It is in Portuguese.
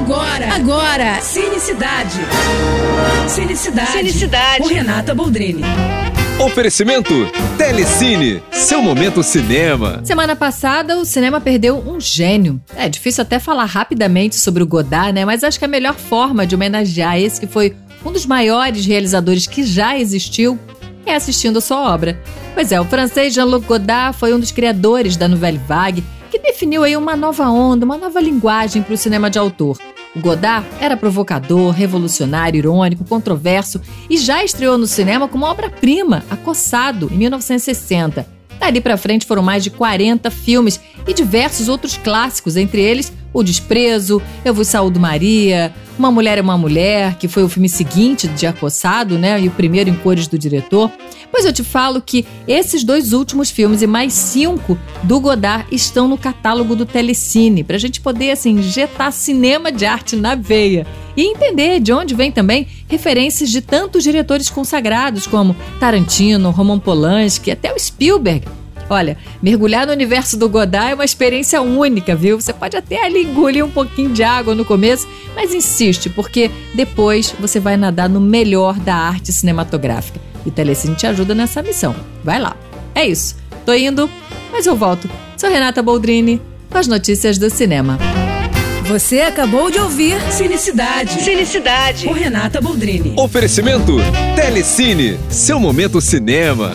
Agora, agora, Cinecidade. Cinecidade. Cinecidade. Com Renata Boldrini. Oferecimento Telecine, seu momento cinema. Semana passada o cinema perdeu um gênio. É difícil até falar rapidamente sobre o Godard, né? Mas acho que a melhor forma de homenagear esse que foi um dos maiores realizadores que já existiu é assistindo a sua obra. Pois é, o francês Jean-Luc Godard foi um dos criadores da Nouvelle Vague, que definiu aí uma nova onda, uma nova linguagem para o cinema de autor. O Godard era provocador, revolucionário, irônico, controverso e já estreou no cinema com uma obra-prima, Acossado, em 1960. Dali para frente foram mais de 40 filmes e diversos outros clássicos, entre eles O Desprezo, Eu Vos Saúdo Maria, Uma Mulher é uma Mulher, que foi o filme seguinte de Acossado, né, e o primeiro em cores do diretor. Pois eu te falo que esses dois últimos filmes e mais cinco do Godard estão no catálogo do Telecine, para a gente poder assim, injetar cinema de arte na veia e entender de onde vem também referências de tantos diretores consagrados como Tarantino, Roman Polanski, até o Spielberg. Olha, mergulhar no universo do Godard é uma experiência única, viu? Você pode até ali engolir um pouquinho de água no começo, mas insiste, porque depois você vai nadar no melhor da arte cinematográfica. E Telecine te ajuda nessa missão. Vai lá. É isso. Tô indo, mas eu volto. Sou Renata Boldrini com as notícias do cinema. Você acabou de ouvir Cinecidade. Cinecidade. Com Renata Boldrini. Oferecimento Telecine, seu momento cinema.